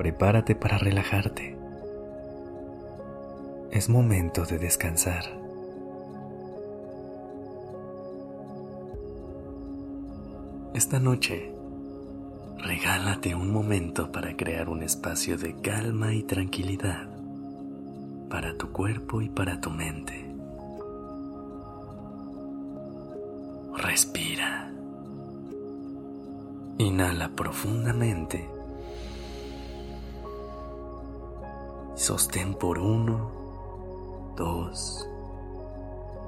Prepárate para relajarte. Es momento de descansar. Esta noche, regálate un momento para crear un espacio de calma y tranquilidad para tu cuerpo y para tu mente. Respira. Inhala profundamente. Sostén por uno, dos,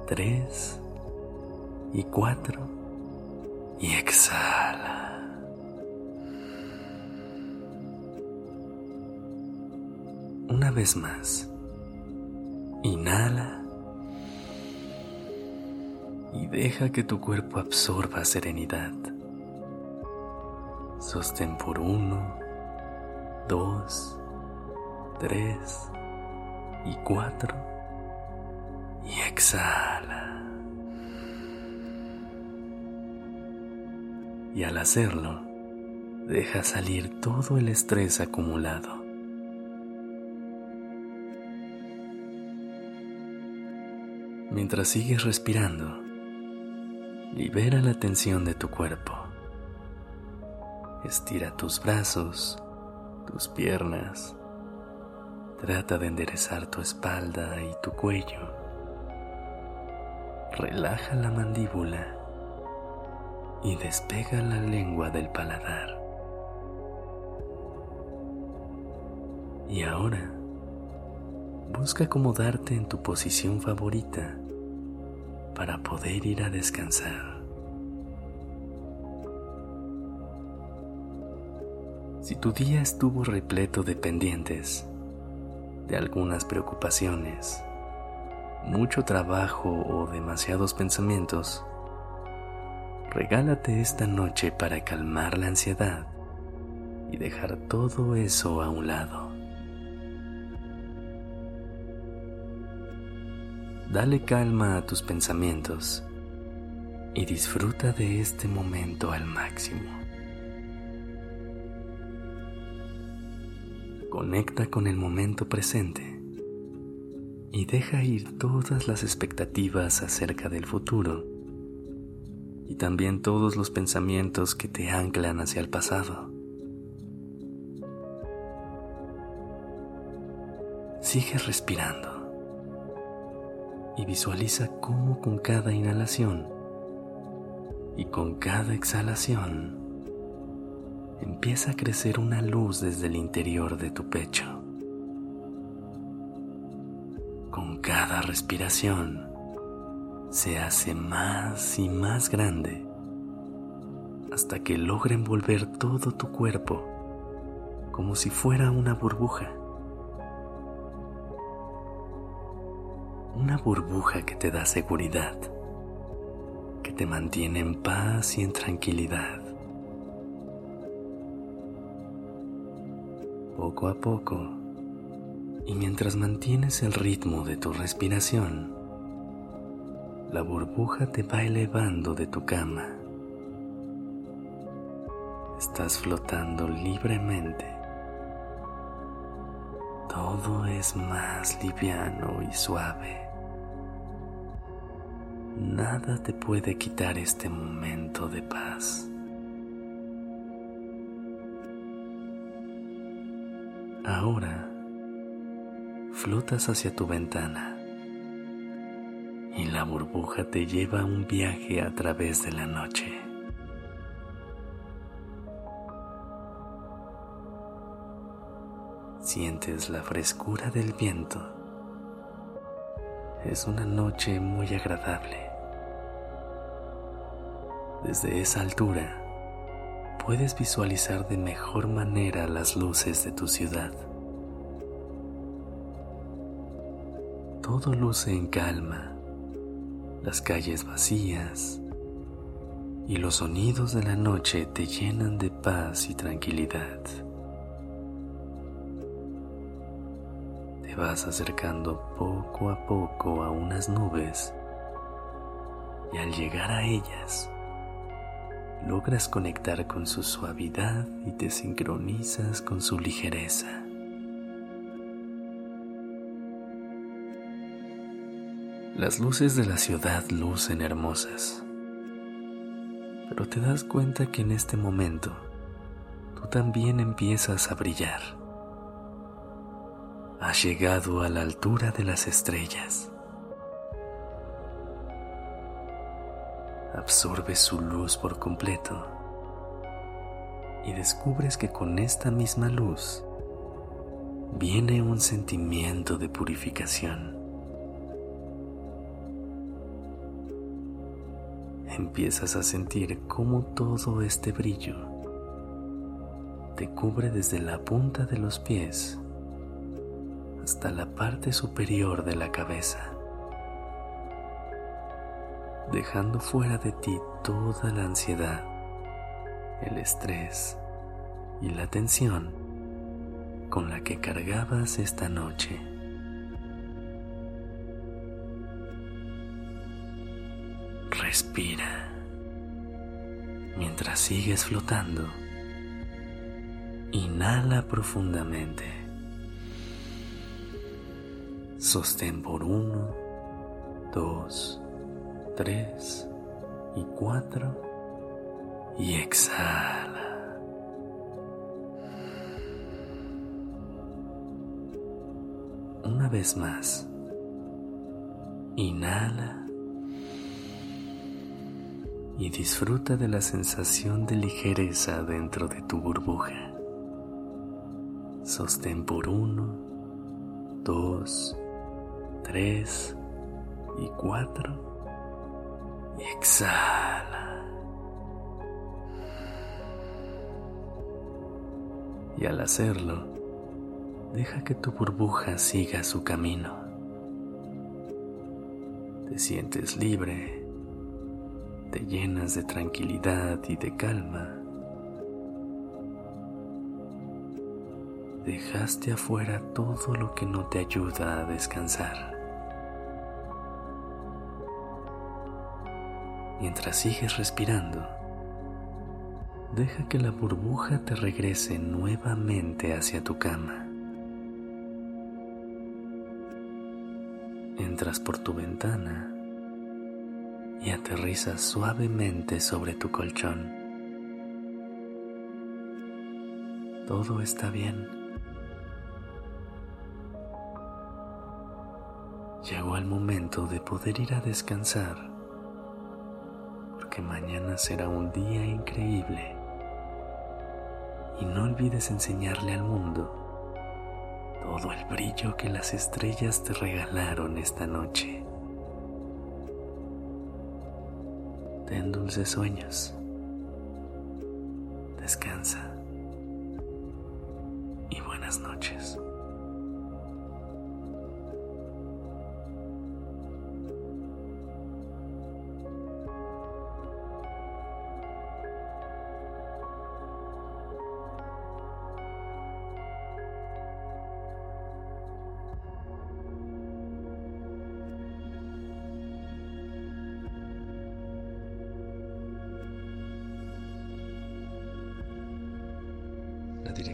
tres y cuatro. Y exhala. Una vez más. Inhala. Y deja que tu cuerpo absorba serenidad. Sostén por uno, dos, tres y cuatro. Y exhala. Y al hacerlo, deja salir todo el estrés acumulado. Mientras sigues respirando, libera la tensión de tu cuerpo. Estira tus brazos, tus piernas. Trata de enderezar tu espalda y tu cuello. Relaja la mandíbula y despega la lengua del paladar. Y ahora, busca acomodarte en tu posición favorita para poder ir a descansar. Si tu día estuvo repleto de pendientes, de algunas preocupaciones, mucho trabajo o demasiados pensamientos, regálate esta noche para calmar la ansiedad y dejar todo eso a un lado. Dale calma a tus pensamientos y disfruta de este momento al máximo. Conecta con el momento presente y deja ir todas las expectativas acerca del futuro y también todos los pensamientos que te anclan hacia el pasado. Sigue respirando y visualiza cómo con cada inhalación y con cada exhalación empieza a crecer una luz desde el interior de tu pecho. Con cada respiración se hace más y más grande hasta que logra envolver todo tu cuerpo como si fuera una burbuja. Una burbuja que te da seguridad, que te mantiene en paz y en tranquilidad. Poco a poco y mientras mantienes el ritmo de tu respiración, la burbuja te va elevando de tu cama. Estás flotando libremente. Todo es más liviano y suave. Nada te puede quitar este momento de paz. Ahora flotas hacia tu ventana y la burbuja te lleva a un viaje a través de la noche. Sientes la frescura del viento. Es una noche muy agradable. Desde esa altura, puedes visualizar de mejor manera las luces de tu ciudad. Todo luce en calma, las calles vacías y los sonidos de la noche te llenan de paz y tranquilidad. Te vas acercando poco a poco a unas nubes y al llegar a ellas, logras conectar con su suavidad y te sincronizas con su ligereza. Las luces de la ciudad lucen hermosas, pero te das cuenta que en este momento tú también empiezas a brillar. Has llegado a la altura de las estrellas. Absorbes su luz por completo y descubres que con esta misma luz viene un sentimiento de purificación. Empiezas a sentir cómo todo este brillo te cubre desde la punta de los pies hasta la parte superior de la cabeza dejando fuera de ti toda la ansiedad, el estrés y la tensión con la que cargabas esta noche. Respira mientras sigues flotando. Inhala profundamente. Sostén por uno, dos, tres y cuatro y exhala. Una vez más, inhala y disfruta de la sensación de ligereza dentro de tu burbuja. Sostén por uno, dos, tres y cuatro y exhala. Y al hacerlo, deja que tu burbuja siga su camino. Te sientes libre, te llenas de tranquilidad y de calma. Dejaste afuera todo lo que no te ayuda a descansar. Mientras sigues respirando, deja que la burbuja te regrese nuevamente hacia tu cama. Entras por tu ventana y aterrizas suavemente sobre tu colchón. Todo está bien. Llegó el momento de poder ir a descansar que mañana será un día increíble. Y no olvides enseñarle al mundo todo el brillo que las estrellas te regalaron esta noche. Ten dulces sueños. Descansa. Y buenas noches.